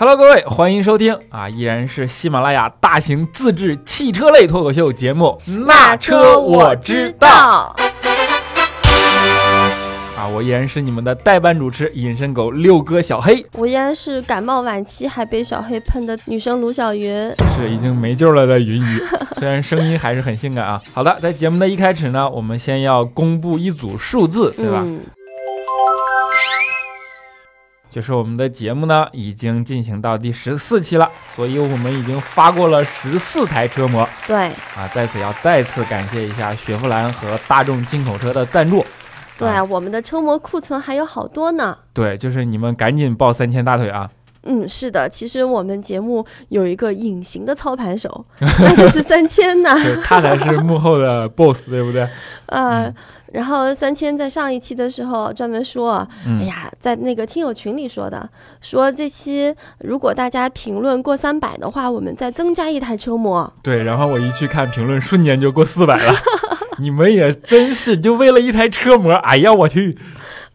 Hello，各位，欢迎收听啊，依然是喜马拉雅大型自制汽车类脱口秀节目《那车我知道》啊，我依然是你们的代班主持隐身狗六哥小黑，我依然是感冒晚期还被小黑喷的女生卢小云，是已经没救了的云姨，虽然声音还是很性感啊。好的，在节目的一开始呢，我们先要公布一组数字，对吧？嗯，就是我们的节目呢，已经进行到第十四期了，所以我们已经发过了十四台车模对，啊，在此要再次感谢一下雪佛兰和大众进口车的赞助。对、啊我们的车模库存还有好多呢。对，就是你们赶紧抱三千大腿啊！嗯，是的，其实我们节目有一个隐形的操盘手，那就是三千呢。对他才是幕后的 boss，对不对？呃，嗯然后三千在上一期的时候专门说，哎嗯，呀，在那个听友群里说的，说这期如果大家评论过三百的话，我们再增加一台车模。对。然后我一去看评论，瞬间就过四百了。你们也真是就为了一台车模，哎呀我去！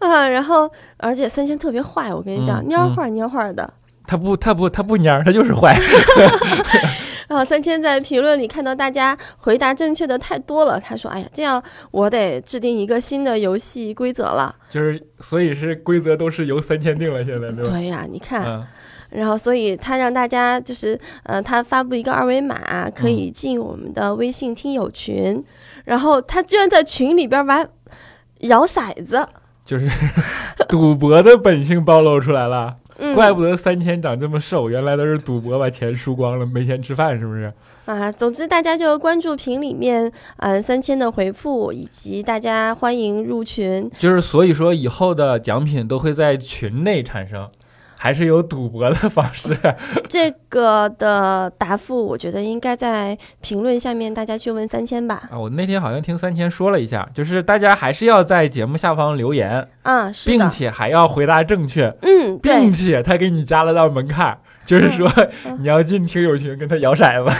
啊，然后而且三千特别坏，我跟你讲，嗯蔫坏蔫坏的。他不，他不，他不蔫儿，他就是坏。然后三千在评论里看到大家回答正确的太多了，他说：“哎呀，这样我得制定一个新的游戏规则了。就是，所以是规则都是由三千定了，现在”对吧？对呀、你看，嗯，然后所以他让大家就是呃，他发布一个二维码，可嗯以进我们的微信听友群，然后他居然在群里边玩摇骰子，就是 赌博的本性暴露出来了。嗯，怪不得三千长这么瘦，原来都是赌博把钱输光了，没钱吃饭，是不是？啊，总之大家就关注屏里面，嗯、三千的回复，以及大家欢迎入群。就是所以说，以后的奖品都会在群内产生，还是有赌博的方式。这个的答复，我觉得应该在评论下面大家去问三千吧。啊，我那天好像听三千说了一下，就是大家还是要在节目下方留言，啊，是并，且还要回答正确，嗯，并，且他给你加了道门槛，就是说嗯你要进听友群跟他摇骰子。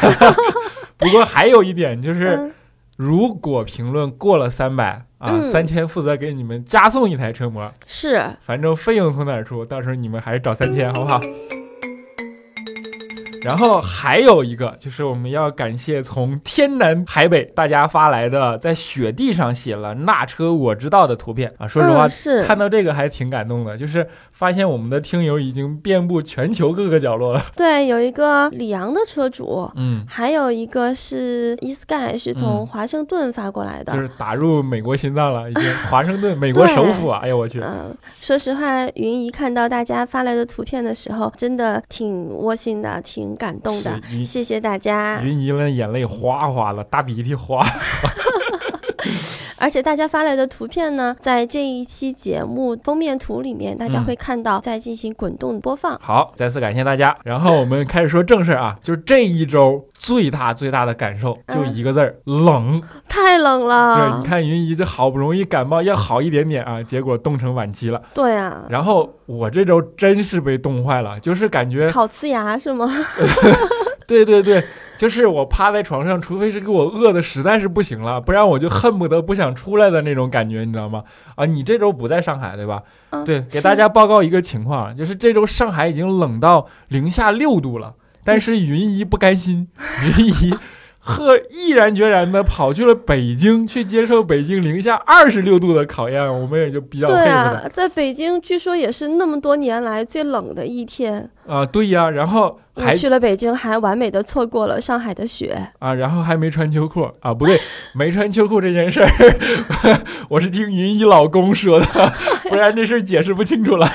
不过还有一点就是，嗯，如果评论过了三百啊，嗯三千负责给你们加送一台车模。是，反正费用从哪儿出，到时候你们还是找三千，好不好？然后还有一个就是我们要感谢从天南海北大家发来的，在雪地上写了“那车我知道”的图片啊。说实话嗯，，是看到这个还挺感动的，就是发现我们的听友已经遍布全球各个角落了。对，有一个里昂的车主，嗯，还有一个是 eSky，是从嗯华盛顿发过来的。就是打入美国心脏了，已经华盛顿，美国首府啊！哎呦我去，嗯，说实话，云姨看到大家发来的图片的时候，真的挺窝心的，挺感动的。谢谢大家，云姨了，眼泪哗哗了，大鼻涕哗。而且大家发来的图片呢，在这一期节目封面图里面，大家嗯会看到在进行滚动播放。好，再次感谢大家。然后我们开始说正事儿啊，就是这一周最大最大的感受就一个字儿、冷。太冷了对，了你，看云姨这好不容易感冒要好一点点啊，结果冻成晚期了。对啊，然后我这周真是被冻坏了，就是感觉，烤呲牙是吗？对对对，就是我趴在床上，除非是给我饿的实在是不行了，不然我就恨不得不想出来的那种感觉，你知道吗？啊，你这周不在上海对吧？嗯，对，给大家报告一个情况，啊就是这周上海已经冷到零下六度了，但是云姨不甘心，云姨和毅然决然的跑去了北京，去接受北京零下二十六度的考验，我们也就比较佩服对啊，在北京据说也是那么多年来最冷的一天。啊对呀，然后还去了北京，还完美的错过了上海的雪。啊，然后还没穿秋裤啊，不对，没穿秋裤这件事儿，我是听云姨老公说的，不然这事儿解释不清楚了。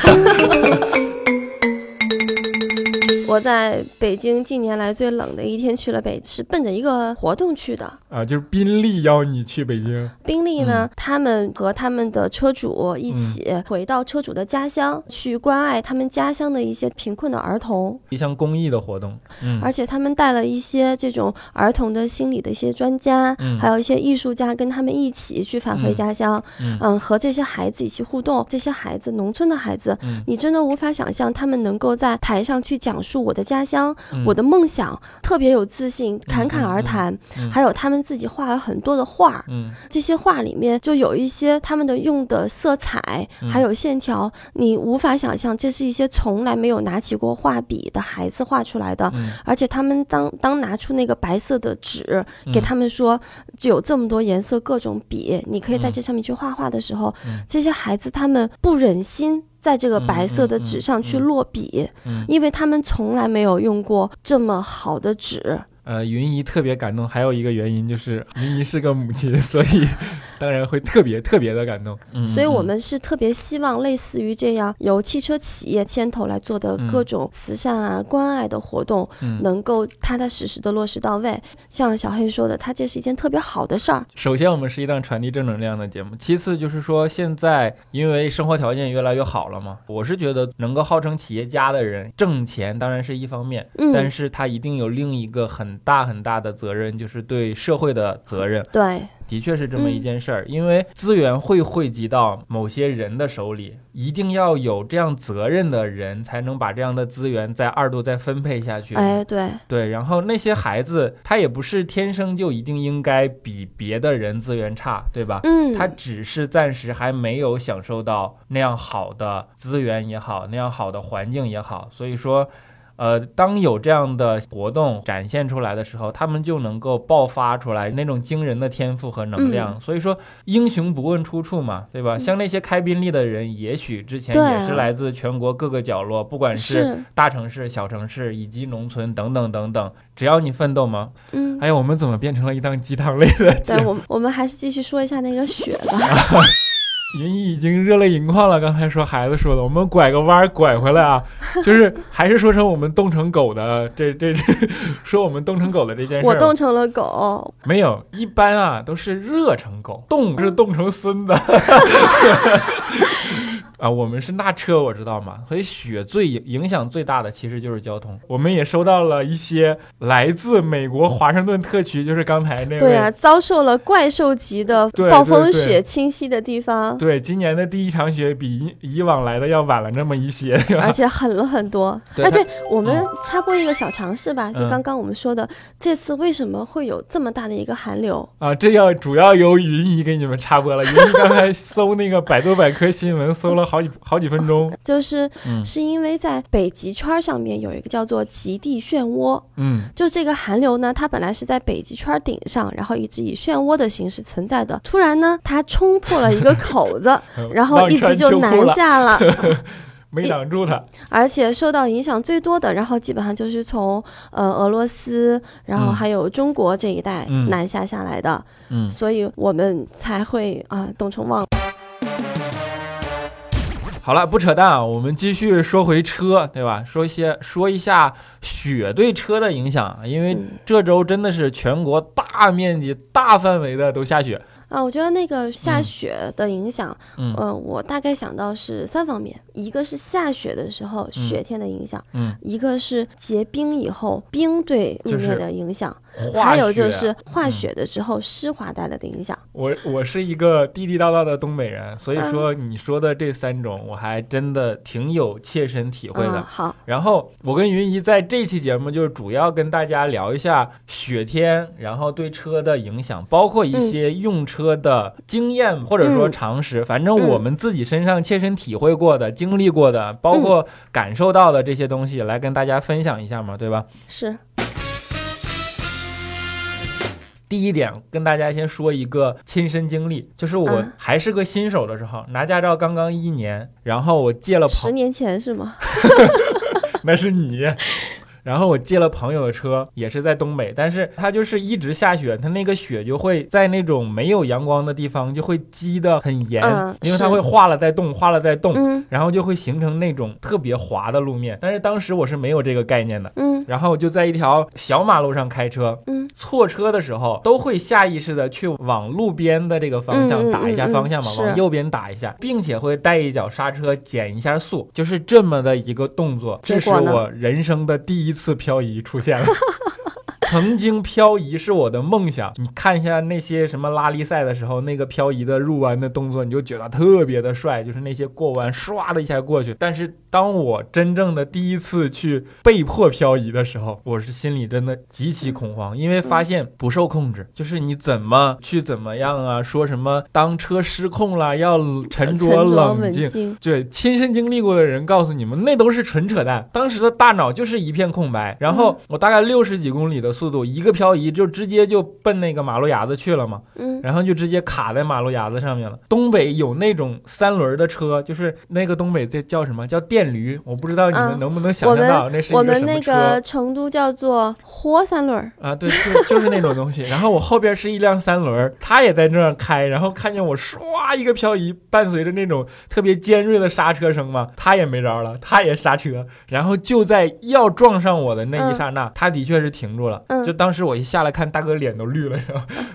我在北京近年来最冷的一天去了北，是奔着一个活动去的。啊，就是宾利邀你去北京，宾利呢，嗯。他们和他们的车主一起回到车主的家乡，去关爱他们家乡的一些贫困的儿童，一项公益的活动，嗯。而且他们带了一些这种儿童的心理的一些专家，嗯。还有一些艺术家跟他们一起去返回嗯家乡，嗯嗯，和这些孩子一起互动。这些孩子，农村的孩子，嗯。你真的无法想象他们能够在台上去讲述述我的家乡、嗯。我的梦想，特别有自信，侃侃而谈。嗯。还有他们自己画了很多的画，嗯。这些画里面就有一些他们的用的色彩，嗯。还有线条，你无法想象，这是一些从来没有拿起过画笔的孩子画出来的。嗯。而且他们当当拿出那个白色的纸，给嗯他们说，就有这么多颜色，各种笔，你可以在嗯。这上面去画画的时候，嗯。这些孩子他们不忍心在这个白色的纸上去嗯嗯嗯落笔，嗯因为他们从来没有用过这么好的纸。呃，云姨特别感动，还有一个原因就是云姨是个母亲，所以当然会特别特别的感动。嗯，所以我嗯们是特别希望类似于这样由汽车企业牵头来做的嗯各种慈善啊、关爱的活动，嗯能够踏踏实实的落实到位。像小黑说的，它这是一件特别好的事儿。首先，我们是一档传递正能量的节目。其次，就是说现在因为生活条件越来越好了嘛，我是觉得能够号称企业家的人挣钱当然是一方面，嗯，但是他一定有另一个很大很大的责任，就是对社会的责任。对，的确是这么一嗯件事儿，因为资源会汇集到某些人的手里，一定要有这样责任的人，才能把这样的资源再二度再分配下去。哎，对，对，然后那些孩子，他也不是天生就一定应该比别的人资源差，对吧？嗯，他只是暂时还没有享受到那样好的资源也好，那样好的环境也好，所以说。呃，当有这样的活动展现出来的时候，他们就能够爆发出来那种惊人的天赋和能量。所以说，英雄不问出处嘛，对吧？嗯像那些开宾利的人，也许之前也是来自全国各个角落，不管是是，大城市、小城市以及农村等等等等，只要你奋斗吗。嗯，哎呀，我们怎么变成了一档鸡汤类的节对，目？我们我们还是继续说一下那个雪吧。云姨已经热泪盈眶了。刚才说孩子说的，我们拐个弯儿拐回来啊，就是还是说成我们冻成狗的这这这，说我们冻成狗的这件事儿。我冻成了狗，没有，一般啊都是热成狗，冻是冻成孙子。啊，我们是那车，我知道嘛，所以雪最影影响最大的其实就是交通。我们也收到了一些来自美国华盛顿特区，就是刚才那位对啊，遭受了怪兽级的暴风雪侵袭的地方，对，今年的第一场雪比以以往来的要晚了那么一些，而？且狠了很多。对哎，对我们插播一个小常识吧，就嗯刚刚我们说的，这次为什么会有这么大的一个寒流？啊，这要主要由云姨给你们插播了。云姨刚才搜那个百度百科新闻，搜了好几好几分钟。就是嗯是因为在北极圈上面有一个叫做极地漩涡，嗯就这个寒流呢，它本来是在北极圈顶上，然后一直以漩涡的形式存在的。突然呢，它冲破了一个口子，然后一直就南，下了，没挡住它。而且受到影响最多的，然后基本上就是从呃俄罗斯，然后嗯还有中国这一带嗯南下下来的，嗯，所以我们才会啊冻成忘了。好了，不扯淡啊，我们继续说回车，对吧？说一些说一下雪对车的影响，因为嗯这周真的是全国大面积、大范围的都下雪。啊，我觉得那个下嗯雪的影响，嗯呃，我大概想到是三方面，一个是下雪的时候雪天的影响，嗯，一个是结冰以后冰对路面的影响，还有就是化嗯。雪的时候湿滑带来的影响。我我是一个地地道道的东北人，所以嗯。说你说的这三种，我还真的挺有切身体会的。啊，好，然后我跟云姨在这期节目就是主要跟大家聊一下雪天，然后对车的影响，包括一些用车的经验或者说嗯。常识，反正我们自己身上切身体会过的、经历过的，包括感受到的这些东西，来跟大家分享一下嘛，对吧？是，第一点，跟大家先说一个亲身经历，就是我嗯还是个新手的时候，拿驾照刚刚一年，然后我借了朋，十年前是吗？那是你。然后我借了朋友的车，也是在东北，但是它就是一直下雪，它那个雪就会在那种没有阳光的地方就会积得很严，嗯因为它会化了再冻，化了再冻，嗯然后就会形成那种特别滑的路面。但是当时我是没有这个概念的，嗯然后我就在一条小马路上开车，嗯错车的时候都会下意识的去往路边的这个方向打一下方向嘛，往右边打一下，并且会带一脚刹车减一下速，就是这么的一个动作。这是我人生的第一次漂移出现了。曾经漂移是我的梦想。你看一下那些什么拉力赛的时候，那个漂移的入弯的动作，你就觉得特别的帅，就是那些过弯唰的一下过去。但是当我真正的第一次去被迫漂移的时候，我是心里真的极其恐慌，因为发现不受控制，就是你怎么去怎么样啊？说什么当车失控了要沉着。冷静，对，亲身经历过的人告诉你们，那都是纯扯淡。当时的大脑就是一片空白，然后我大概六十几公里的速度，一个漂移就直接就奔那个马路牙子去了嘛，嗯，然后就直接卡在马路牙子上面了。东北有那种三轮的车，就是那个东北这叫什么叫电驴？我不知道你们能不能想象到那是一个？我们那个成都叫做豁三轮啊，对，就就是那种东西。然后我后边是一辆三轮，他也在那儿开，然后看见我唰一个漂移，伴随着那种特别尖锐的刹车声嘛，他也没招了，他也刹车，然后就在要撞上我的那一刹那，他的确是停住了。就当时我一下来看，大哥脸都绿了，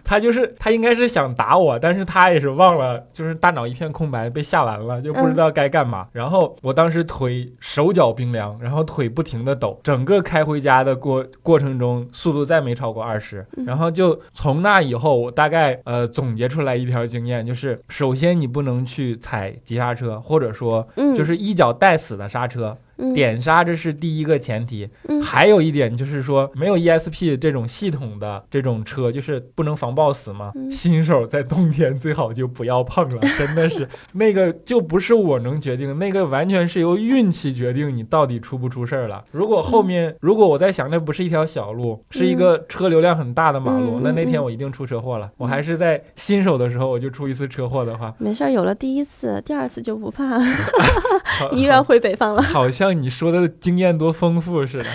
他就是他应该是想打我，但是他也是忘了，就是大脑一片空白，被吓完了，就不知道该干嘛。然后我当时腿手脚冰凉，然后腿不停的抖，整个开回家的过过程中，速度再没超过二十。然后就从那以后，我大概呃总结出来一条经验，就是首先你不能去踩急刹车，或者说就是一脚带死的刹车。点刹这是第一个前提，还有一点就是说没有 ESP 这种系统的这种车，就是不能防抱死嘛。新手在冬天最好就不要碰了，真的是那个就不是我能决定，那个完全是由运气决定你到底出不出事儿了。如果后面如果我在想那不是一条小路，是一个车流量很大的马路，那那天我一定出车祸了。我还是在新手的时候我就出一次车祸的话，没事儿，有了第一次，第二次就不怕。你又要回北方了，好像。像你说的经验多丰富似的。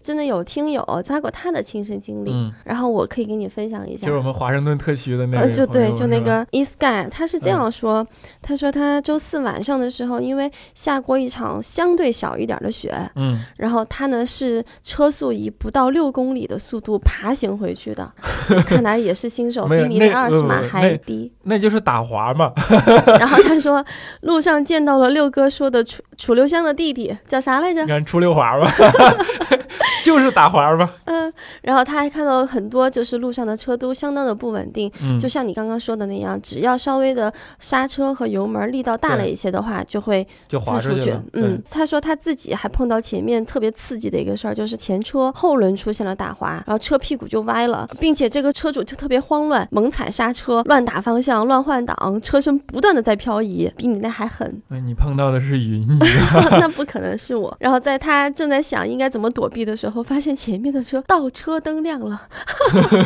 真的有听友发过他的亲身经历，然后我可以给你分享一下。就是我们华盛顿特区的那个，就对，就那个 e Sky，他是这样说：他说他周四晚上的时候，因为下过一场相对小一点的雪，嗯，然后他呢是车速以不到六公里的速度爬行回去的，看来也是新手，比你的二十码还低。那就是打滑嘛。然后他说路上见到了六哥说的楚楚留香的弟弟，叫啥来着？你看楚溜滑吧。就是打滑吧，嗯，然后他还看到很多，就是路上的车都相当的不稳定，嗯，就像你刚刚说的那样，只要稍微的刹车和油门力道大了一些的话，就会就滑出去。嗯，他说他自己还碰到前面特别刺激的一个事儿，就是前车后轮出现了打滑，然后车屁股就歪了，并且这个车主就特别慌乱，猛踩刹车，乱打方向，乱换挡，车身不断的在漂移，比你那还狠。哎，你碰到的是云 逸，那不可能是我。然后在他正在想应该怎么躲避的时候，发现前面的车倒车灯亮了，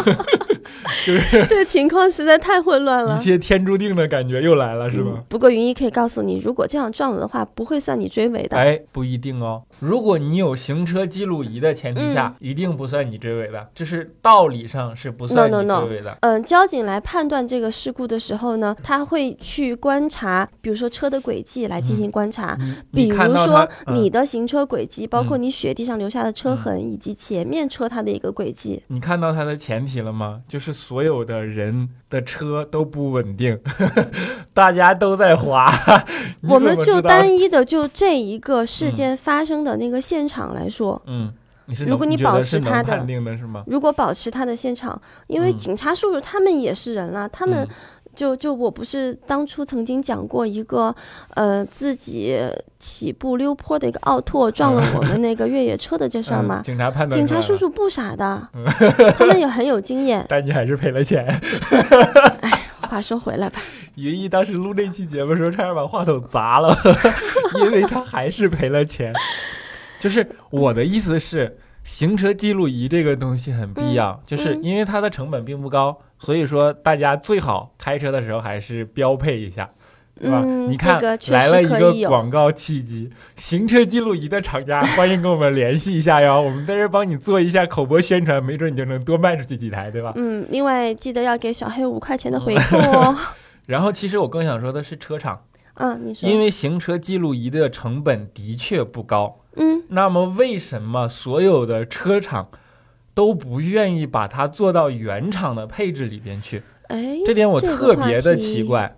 就是这个情况实在太混乱了，一些天注定的感觉又来了，是吧？不过云一可以告诉你，如果这样撞了的话，不会算你追尾的。哎，不一定哦。如果你有行车记录仪的前提下，一定不算你追尾的，这是道理上是不算你追尾的。嗯，交警来判断这个事故的时候呢，他会去观察，比如说车的轨迹来进行观察，比如说你的行车轨迹，包括你雪地上留下的车痕以及。前面车它的一个轨迹，你看到它的前提了吗？就是所有的人的车都不稳定，大家都在滑。我们就单一的就这一个事件发生的那个现场来说，嗯，如果你保持他的？如果保持他的现场，因为警察叔叔他们也是人了，他们。就就我不是当初曾经讲过一个，呃，自己起步溜坡的一个奥拓撞了我们那个越野车的这事儿吗？警察判断，警察叔叔不傻的，他们也很有经验。但你还是赔了钱。哎，话说回来吧，云一当时录那期节目时候，差点把话筒砸了，因为他还是赔了钱。就是我的意思是。行车记录仪这个东西很必要，就是因为它的成本并不高，所以说大家最好开车的时候还是标配一下，对吧？你看来了一个广告契机，行车记录仪的厂家欢迎跟我们联系一下哟，我们在这帮你做一下口播宣传，没准你就能多卖出去几台，对吧？嗯，另外记得要给小黑五块钱的回 扣哦。然后其实我更想说的是车厂，嗯，你说，因为行车记录仪的成本的确不高。嗯，那么为什么所有的车厂都不愿意把它做到原厂的配置里边去？哎，这点我特别的奇怪。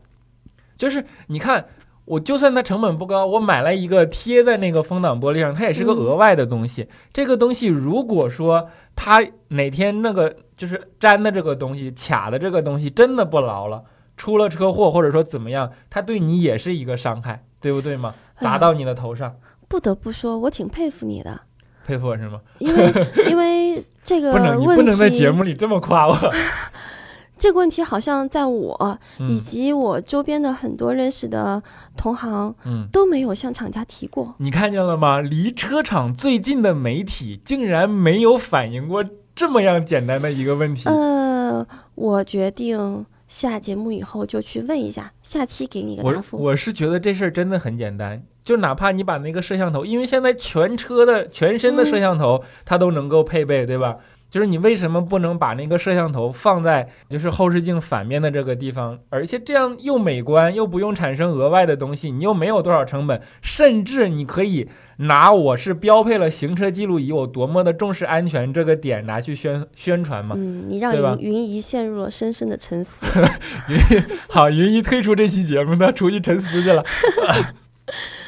就是你看，我就算它成本不高，我买了一个贴在那个风挡玻璃上，它也是个嗯额外的东西。这个东西如果说它哪天那个就是粘的这个东西、卡的这个东西真的不牢了，出了车祸或者说怎么样，它对你也是一个伤害，对不对嘛？砸到你的头上，不得不说，我挺佩服你的，佩服我是吗？因为 因为这个不能，你不能在节目里这么夸我。这个问题好像在我以嗯及我周边的很多认识的同行嗯。都没有向厂家提过。你看见了吗？离车厂最近的媒体竟然没有反映过这么样简单的一个问题。呃，我决定下节目以后就去问一下，下期给你个答我复。我是觉得这事儿真的很简单，就哪怕你把那个摄像头，因为现在全车的全身的摄像头它都能够配备，对吧？就是你为什么不能把那个摄像头放在就是后视镜反面的这个地方，而且这样又美观又不用产生额外的东西，你又没有多少成本，甚至你可以拿我是标配了行车记录仪，我多么的重视安全这个点拿去宣宣传嘛。嗯，你让云云姨陷入了深深的沉思。云好，云姨退出这期节目，他出去沉思去了。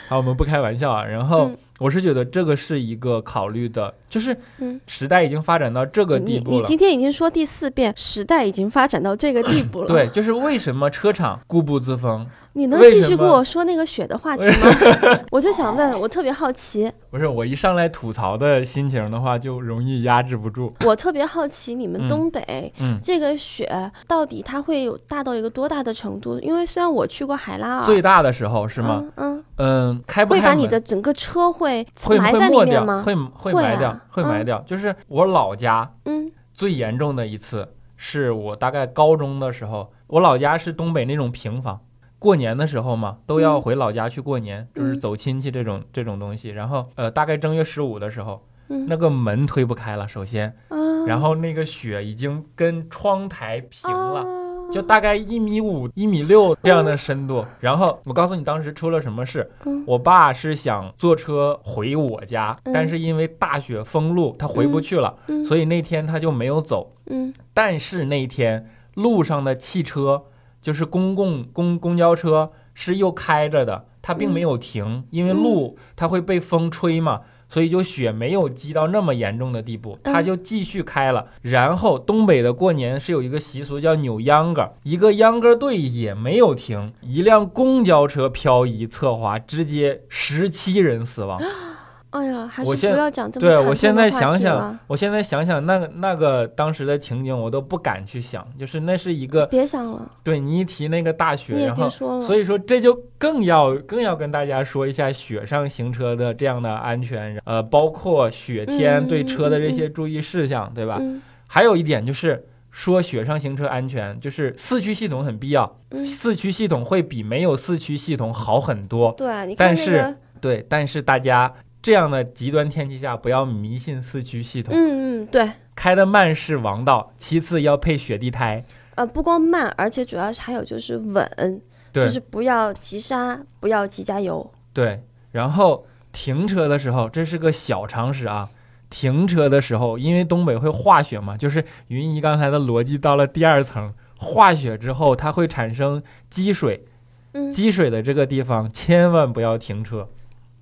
好，我们不开玩笑啊。然后嗯我是觉得这个是一个考虑的，就是嗯时代已经发展到这个地步了。你今天已经说第四遍，时代已经发展到这个地步了。对，，就是为什么车厂固步自封？你能继续跟我说那个雪的话题吗？我就想问，我特别好奇，不是我一上来吐槽的心情的话，就容易压制不住。我特别好奇你们嗯东北、嗯，这个雪到底它会有大到一个多大的程度？因为虽然我去过海拉尔，最大的时候是吗？嗯嗯，开不开，会把你的整个车会会埋在里面吗？会会会埋掉啊，会埋嗯掉。就是我老家嗯最严重的一次，是我大概高中的时候，我老家是东北那种平房，过年的时候嘛，都要嗯。回老家去过年，就是嗯走亲戚这种这种东西。然后呃，大概正月十五的时候，嗯。那个门推不开了，首先，啊，然后那个雪已经跟窗台平了。啊。就大概一米五、一米六这样的深度，然后我告诉你当时出了什么事，嗯。我爸是想坐车回我家，嗯。但是因为大雪封路，他回不去了，嗯。所以那天他就没有走。嗯。但是那天路上的汽车，就是公共公公交车是又开着的，它并没有停，因为路它会被风吹嘛。所以就雪没有积到那么严重的地步，嗯它就继续开了。然后东北的过年是有一个习俗叫扭秧歌，一个秧歌队也没有停，一辆公交车漂移侧滑，直接十七人死亡。哎呀，还是我现不要讲这么对惨痛我现在想想，我现在想想那个那个当时的情景，我都不敢去想，就是那是一个别想了，对你一提那个大雪，然后。所以说这就更要更要跟大家说一下雪上行车的这样的安全，呃，包括雪天嗯对车的这些注意事项，对吧？嗯还有一点就是说雪上行车安全，就是四驱系统很必要，嗯，四驱系统会比没有四驱系统好很多。对，你看但是那个，对，但是大家这样的极端天气下不要迷信四驱系统，嗯嗯，对，开的慢是王道，其次要配雪地胎。呃，不光慢，而且主要是还有就是稳，就是不要急刹，不要急加油。对，然后停车的时候，这是个小常识啊。停车的时候，因为东北会化雪嘛，就是云姨刚才的逻辑到了第二层，化雪之后它会产生积水，嗯。积水的这个地方千万不要停车，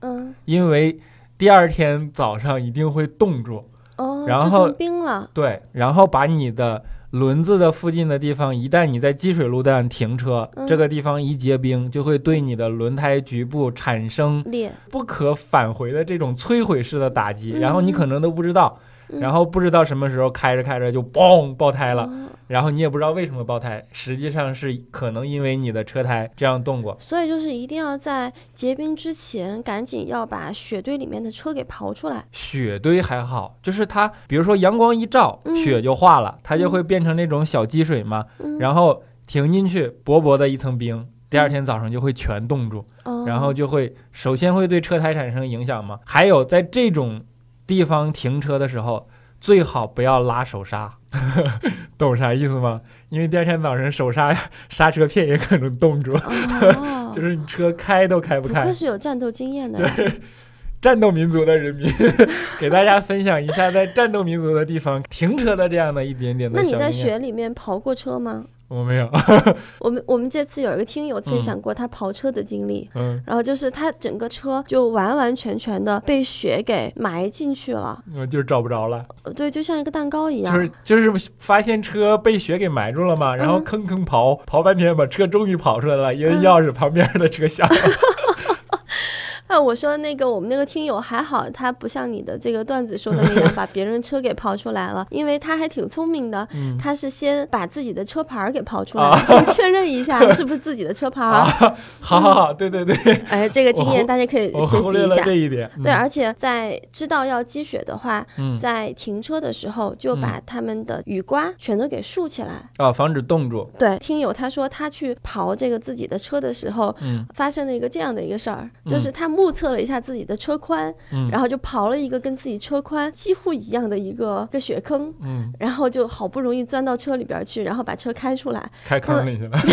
嗯。因为第二天早上一定会冻住。哦，然后成冰了。对，然后把你的轮子的附近的地方，一旦你在积水路段停车，嗯这个地方一结冰，就会对你的轮胎局部产生裂，不可返回的这种摧毁式的打击，嗯然后你可能都不知道，嗯然后不知道什么时候开着开着就嘣爆胎了，哦然后你也不知道为什么爆胎，实际上是可能因为你的车胎这样动过。所以就是一定要在结冰之前，赶紧要把雪堆里面的车给刨出来。雪堆还好，就是它，比如说阳光一照，嗯雪就化了，它就会变成那种小积水嘛，嗯，然后停进去薄薄的一层冰，第二天早上就会全冻住。哦然后就会首先会对车胎产生影响嘛。还有在这种地方停车的时候，最好不要拉手刹，懂啥意思吗？因为第二天早晨手刹 刹车片也可能冻住，哦，就是你车开都开不开不愧。是有战斗经验的呀。战斗民族的人民，给大家分享一下在战斗民族的地方停车的这样的一点点那你在的小经验。雪里面刨过车吗？我没有，我们我们这次有一个听友分享过他跑车的经历，嗯，然后就是他整个车就完完全全的被雪给埋进去了，嗯就是找不着了，呃对，就像一个蛋糕一样。就是就是发现车被雪给埋住了嘛，然后嗯。吭吭刨刨半天，把车终于跑出来了，一摁嗯。钥匙，旁边的车响了。啊，我说那个我们那个听友还好，他不像你的这个段子说的那样 把别人车给刨出来了，因为他还挺聪明的，嗯他是先把自己的车牌儿给刨出来，啊先确认一下 是不是自己的车牌好好 好，对对对，哎，这个经验大家可以学习一下忽略了这。一点。对，嗯而且在知道要积雪的话，嗯在停车的时候就把他们的雨刮全都给竖起来。啊，防止冻住。对，听友他说他去刨这个自己的车的时候，嗯发生了一个这样的一个事儿，就是他目测了一下自己的车宽，嗯然后就刨了一个跟自己车宽几乎一样的一个个雪坑，嗯，然后就好不容易钻到车里边去，然后把车开出来，开坑里去了。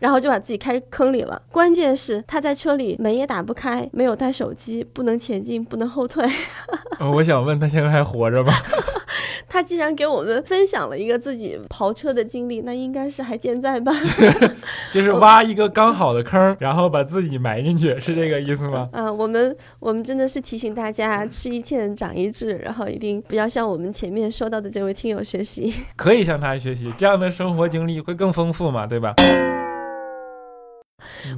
然后就把自己开坑里了。关键是他在车里门也打不开，没有带手机，不能前进，不能后退。呃 我想问他现在还活着吗？他既然给我们分享了一个自己刨车的经历，那应该是还健在吧？就是挖一个刚好的坑，然后把自己埋进去，是这个意思吗？嗯、我们我们真的是提醒大家吃一堑长一智，然后一定不要向我们前面说到的这位听友学习。可以向他学习，这样的生活经历会更丰富嘛，对吧？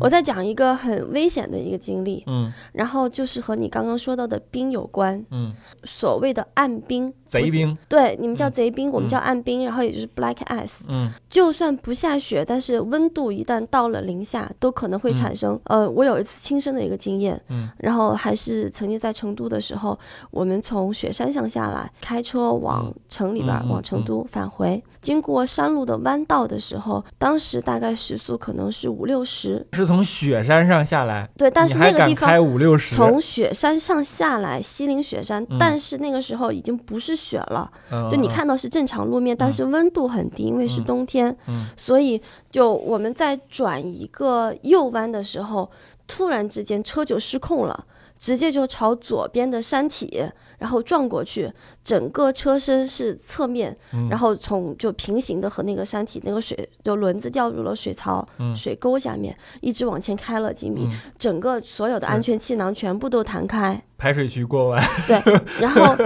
我再讲一个很危险的一个经历，嗯。然后就是和你刚刚说到的冰有关，嗯，所谓的暗冰。贼兵。对，你们叫嗯。贼冰，我们嗯。叫暗冰，然后也就是 black ice。嗯。就算不下雪，但是温度一旦到了零下，都可能会产生。呃，我有一次亲身的一个经验，嗯。然后还是曾经在成都的时候，我们从雪山上下来，开车往嗯。城里边往成都返回，经过山路的弯道的时候，当时大概时速可能是五六十，是从雪山上下来，对，但是那个地方开五六十，从雪山上下来，西岭雪山，嗯。但是那个时候已经不是雪了，嗯就你，看到是正常路面，但是温度很低，因为是嗯。冬天，嗯。所以就我们在转一个右弯的时候，突然之间车就失控了，直接就朝左边的山体。然后撞过去，整个车身是侧面，嗯然后从就平行的和那个山体那个水就轮子掉入了水槽、嗯水沟下面，一直往前开了几米，嗯整个所有的安全气囊全部都弹开。排水渠过弯，对，然后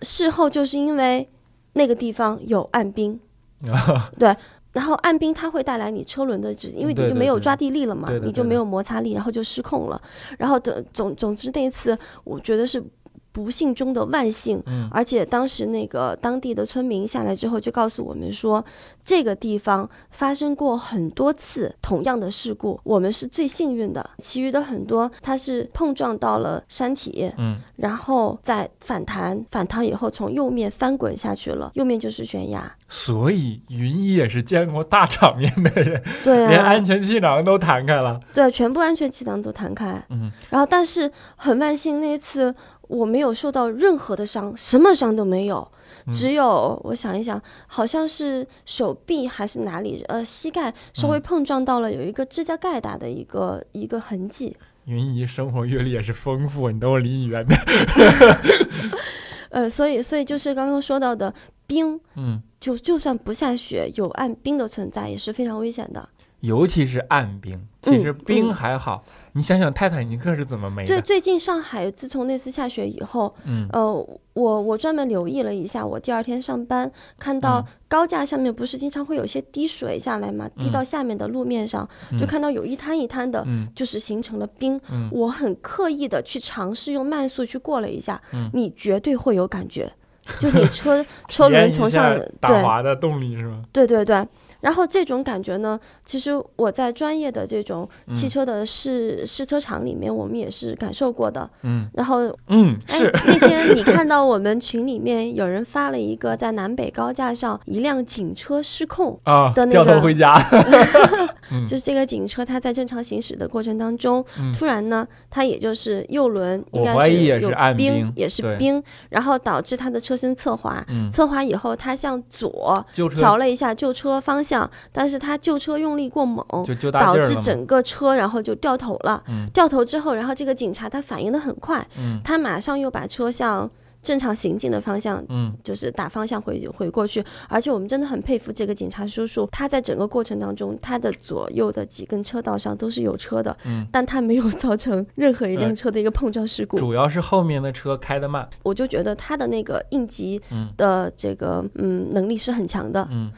事后就是因为那个地方有暗冰，对，然后按冰它会带来你车轮的质，因为你就没有抓地力了嘛你就没有摩擦力，然后就失控了。然后的总总之那一次，我觉得是不幸中的万幸。嗯而且当时那个当地的村民下来之后，就告诉我们说，这个地方发生过很多次同样的事故，我们是最幸运的。其余的很多，它是碰撞到了山体，嗯然后再反弹，反弹以后从右面翻滚下去了，右面就是悬崖。所以云一也是见过大场面的人，对啊，连安全气囊都弹开了。对，全部安全气囊都弹开。嗯，然后但是很万幸那一次我没有受到任何的伤，什么伤都没有。嗯只有我想一想，好像是手臂还是哪里，呃，膝盖稍微嗯碰撞到了，有一个指甲盖大的一个一个痕迹。云姨生活阅历也是丰富，你等我离你远点。呃，所以所以就是刚刚说到的冰，嗯，就就算不下雪，有暗冰的存在也是非常危险的。尤其是暗冰，其实嗯冰嗯还好。你想想泰坦尼克是怎么没对，最近上海自从那次下雪以后，嗯呃，我我专门留意了一下，我第二天上班看到嗯高架上面不是经常会有一些滴水下来嘛，滴嗯到下面的路面上，就嗯看到有一滩一滩的，嗯就是形成了冰。嗯我很刻意的去尝试用慢速去过了一下，嗯你绝对会有感觉，就你车 车轮从上下打滑的动力是吗？对对对。然后这种感觉呢，其实我在专业的这种汽嗯车的试、试车场里面，我们也是感受过的。嗯然后嗯，哎是，那 天你看到我们群里面有人发了一个在南北高架上一辆警车失控，啊，的那掉头个回家。嗯就是这个警车它在正常行驶的过程当中，嗯突然呢，它也就是右轮应该我怀疑也有是冰，也是冰，然后导致它的车身侧滑。嗯，侧滑以后，它向左调了一下救车方向，但是他救车用力过猛，就就导。致整个车然后就掉头了。嗯掉头之后，然后这个警察他反应的很快，嗯他马上又把车向正常行进的方向。嗯就是打方向回回过去，而且我们真的很佩服这个警察叔叔，他在整个过程当中，他的左右的几根车道上都是有车的，嗯，但他没有 造成任何一辆嗯车的一个碰撞事故。主要是后面的车开得慢。我就觉得他的那个应急嗯的这个嗯能力是很强的。嗯，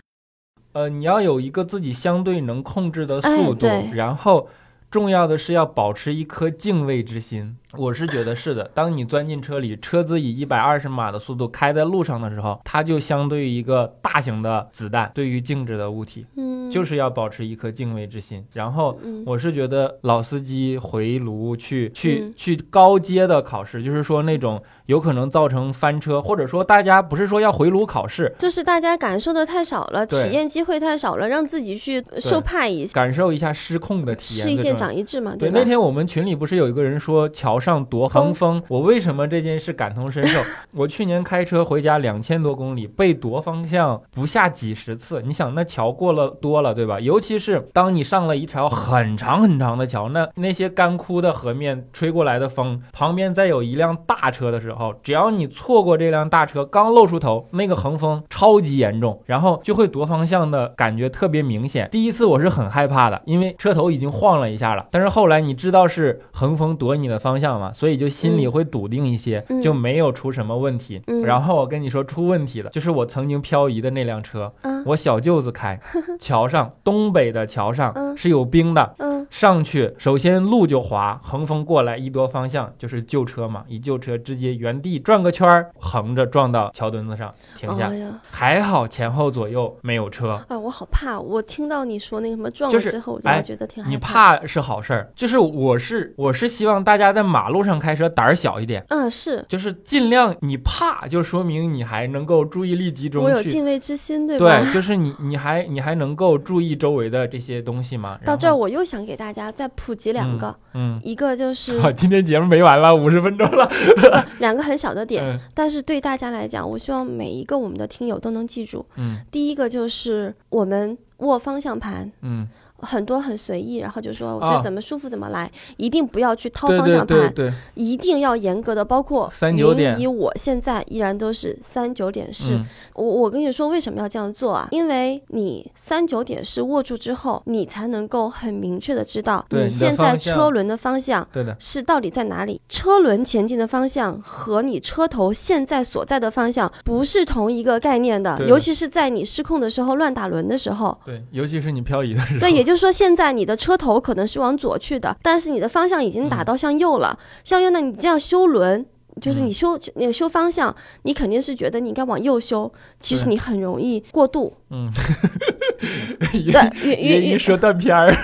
呃，你要有一个自己相对能控制的哎速度，对然后重要的是要保持一颗敬畏之心。我是觉得是的，当你钻进车里，车子以一百二十码的速度开在路上的时候，它就相对于一个大型的子弹，对于静止的物体，嗯，就是要保持一颗敬畏之心。然后嗯我是觉得老司机回炉去去、嗯去高阶的考试，就是说那种有可能造成翻车，或者说大家不是说要回炉考试，就是大家感受的太少了，体验机会太少了，让自己去受怕一下，感受一下失控的体验。是一箭最重要长一智嘛，对，吧？那天我们群里不是有一个人说桥上夺横风，我为什么这件事感同身受？我去年开车回家两千多公里，被夺方向不下几十次。你想，那桥过了多了，对吧？尤其是当你上了一条很长很长的桥，那那些干枯的河面吹过来的风，旁边再有一辆大车的时候，只要你错过这辆大车，刚露出头，那个横风超级严重，然后就会夺方向的感觉特别明显。第一次我是很害怕的，因为车头已经晃了一下了，但是后来你知道是横风夺你的方向嘛，所以就心里会笃定一些，嗯就没有出什么问题。嗯然后我跟你说出问题的，就是我曾经漂移的那辆车，嗯我小舅子开，桥上东北的桥上嗯是有冰的。嗯上去，首先路就滑，横风过来一夺方向就是旧车嘛，一旧车直接原地转个圈儿，横着撞到桥墩子上停下还好前后左右没有车。啊，我好怕！我听到你说那个什么撞就是了之后，我就哎觉得挺害你怕。是好事儿，就是我是我是希望大家在马路上开车胆儿小一点，嗯，是就是尽量你怕，就说明你还能够注意力集中我有。敬畏之心，对吧？对，就是你你还你还能够注意周围的这些东西吗？到这儿，我又想给大家再普及两个，嗯，一个就是好，今天节目没完了，五十分钟了。呃两个很小的点，嗯但是对大家来讲，我希望每一个我们的听友都能记住。嗯第一个就是我们握方向盘。嗯，很多很随意，然后就说我觉啊得怎么舒服怎么来，一定不要去掏方向盘，对对，一定要严格的，包括三九点云姨我现在依然都是三九点式。嗯我我跟你说为什么要这样做啊？因为你三九点式握住之后，你才能够很明确的知道你现在车轮的方向，是到底在哪里？车轮前进的方向和你车头现在所在的方向不是同一个概念的尤其是在你失控的时候、乱打轮的时候。对，尤其是你漂移的时候。对，也就是说，现在你的车头可能是往左去的，但是你的方向已经打到向右了。向右呢，你这样修轮，就是你修那个修方向，你肯定是觉得你应该往右修，其实你很容易过度。嗯，对，越也越越一说断片儿。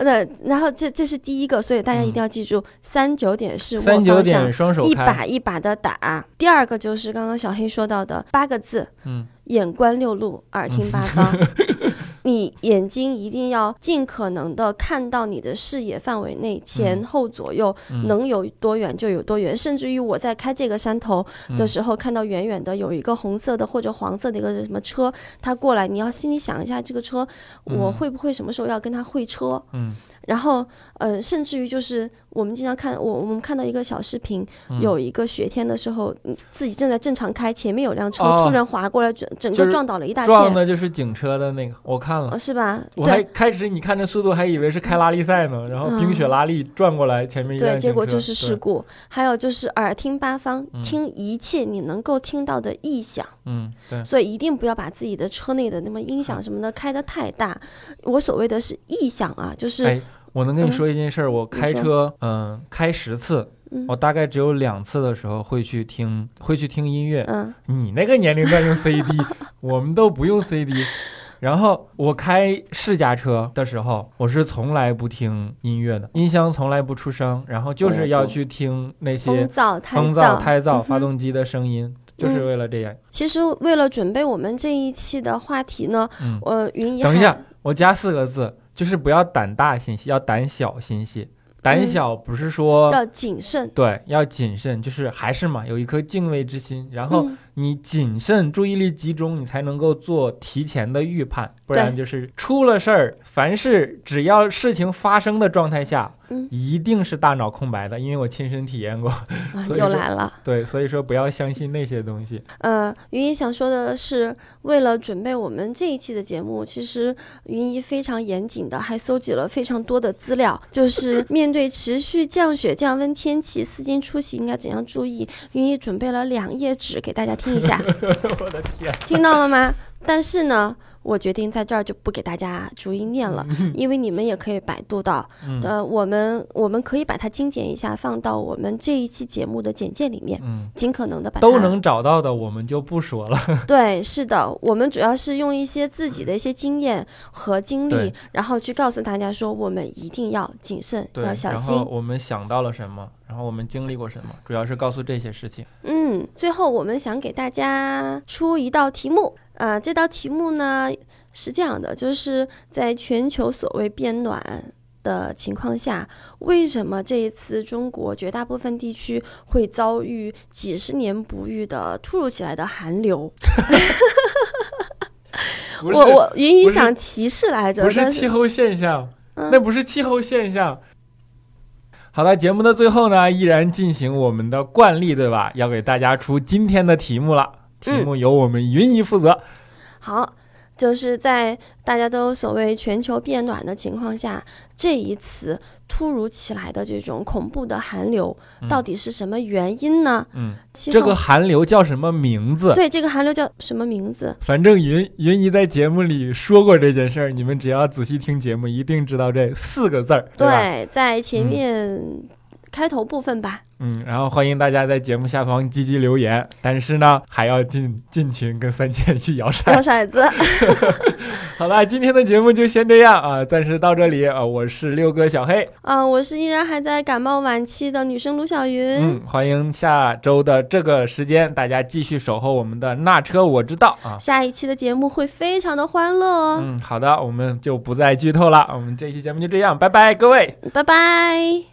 那然后这这是第一个，所以大家一定要记住，三九点是握方向。双手一。把一把的打。第二个就是刚刚小黑说到的八个字：嗯眼观六路，耳听八方。你眼睛一定要尽可能的看到你的视野范围内前后左右嗯。能有多远就有多远，甚至于我在开这个山头的嗯时候，看到远远的有一个红色的或者黄色的一个什么车，它过来，你要心里想一下，这个车我嗯会不会什么时候要跟他会车？嗯。然后，呃，甚至于就是我们经常看，我我们看到一个小视频，嗯。有一个雪天的时候，嗯自己正在正常开，前面有辆车、哦。突然划过来，整整个撞倒了一大撞，的就是警车的那个，我看了。呃，。是吧？我还对。开始你看这速度还以为是开拉力赛呢，然后冰雪拉力转过来，前面一辆对，结果就是事故。还有就是耳听八方，嗯。听一切你能够听到的异响，嗯，对，所以一定不要把自己的车内的那么音响什么的开得太大。我所谓的是异响啊，就是、哎，我能跟你嗯说一件事儿，我开车，嗯，开十次，嗯。我大概只有两次的时候会去听，会去听音乐。嗯。你那个年龄段用 CD，我们都不用 CD。然后我开试驾车的时候，我是从来不听音乐的，音箱从来不出声，然后就是要去听那些风噪、胎风噪、发动机的声音，就是嗯为了这样。其实为了准备我们这一期的话题呢，嗯，呃，云姨等一下，我加四个字，就是不要胆大心细，要胆小心细。胆嗯小不是说、要谨慎。对，要谨慎，就是还是嘛，有一颗敬畏之心。然后嗯你谨慎、注意力集中，你才能够做提前的预判，不然就是出了事儿，凡是只要事情发生的状态下，嗯一定是大脑空白的，因为我亲身体验过。又来了。对，所以说不要相信那些东西。呃，云姨想说的是，为了准备我们这一期的节目，其实云姨非常严谨的，还搜集了非常多的资料，就是面对持续降雪降温天气，司机出行应该怎样注意。云姨准备了两页纸给大家听一下，我的天，听到了吗？但是呢，我决定在这儿就不给大家逐一念了，因为你们也可以百度到。嗯呃，我们我们可以把它精简一下，放到我们这一期节目的简介里面，嗯，尽可能的把它都能找到的，我们就不说了。对，是的，我们主要是用一些自己的一些经验和经历，然后去告诉大家说，我们一定要谨慎，要小心然后。我们想到了什么，然后我们经历过什么，主要是告诉这些事情。嗯，最后我们想给大家出一道题目，呃，这道题目呢是这样的，就是在全球所谓变暖。的情况下，为什么这一次中国绝大部分地区会遭遇几十年不遇的突如其来的寒流？我我云姨想提示来着，不是但气候现象，嗯那不是气候现象。好了，节目的最后呢，依然进行我们的惯例，对吧？要给大家出今天的题目了，题嗯目由我们云姨负责。好，就是在大家都所谓全球变暖的情况下，这一次突如其来的这种恐怖的寒流，嗯到底是什么原因呢？嗯，这个寒流叫什么名字？对这个寒流叫什么名字？反正云云姨在节目里说过这件事儿，你们只要仔细听节目，一定知道这四个字儿，对？对，在前嗯面开头部分吧。嗯，然后欢迎大家在节目下方积极留言，但是呢，还要进进群跟三千去摇摇骰。骰子，好了，今天的节目就先这样啊，暂时到这里啊，我是六哥小黑，啊、我是依然还在感冒晚期的女生卢小云。嗯，欢迎下周的这个时间，大家继续守候我们的那车我知道啊。下一期的节目会非常的欢乐哦，嗯，好的，我们就不再剧透了，我们这期节目就这样，拜拜，各位。拜拜。